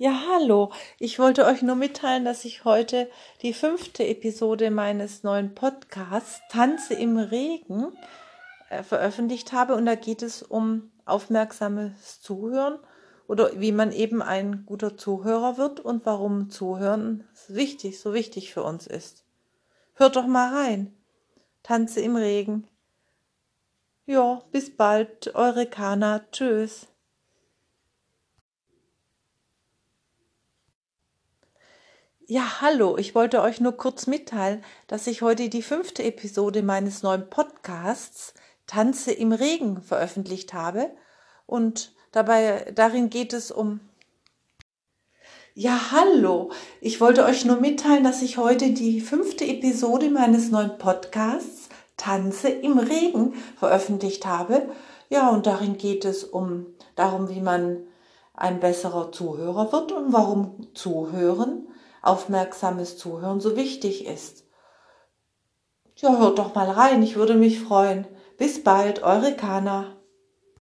Ja, hallo. Ich wollte euch nur mitteilen, dass ich heute die fünfte Episode meines neuen Podcasts Tanze im Regen äh, veröffentlicht habe. Und da geht es um aufmerksames Zuhören oder wie man eben ein guter Zuhörer wird und warum Zuhören wichtig, so wichtig für uns ist. Hört doch mal rein. Tanze im Regen. Ja, bis bald, eure Kana. Tschüss. Ja, hallo, ich wollte euch nur kurz mitteilen, dass ich heute die fünfte Episode meines neuen Podcasts Tanze im Regen veröffentlicht habe. Und dabei, darin geht es um. Ja, hallo, ich wollte euch nur mitteilen, dass ich heute die fünfte Episode meines neuen Podcasts Tanze im Regen veröffentlicht habe. Ja, und darin geht es um darum, wie man ein besserer Zuhörer wird und warum Zuhören aufmerksames Zuhören so wichtig ist. Ja, hört doch mal rein, ich würde mich freuen. Bis bald, eure Kana.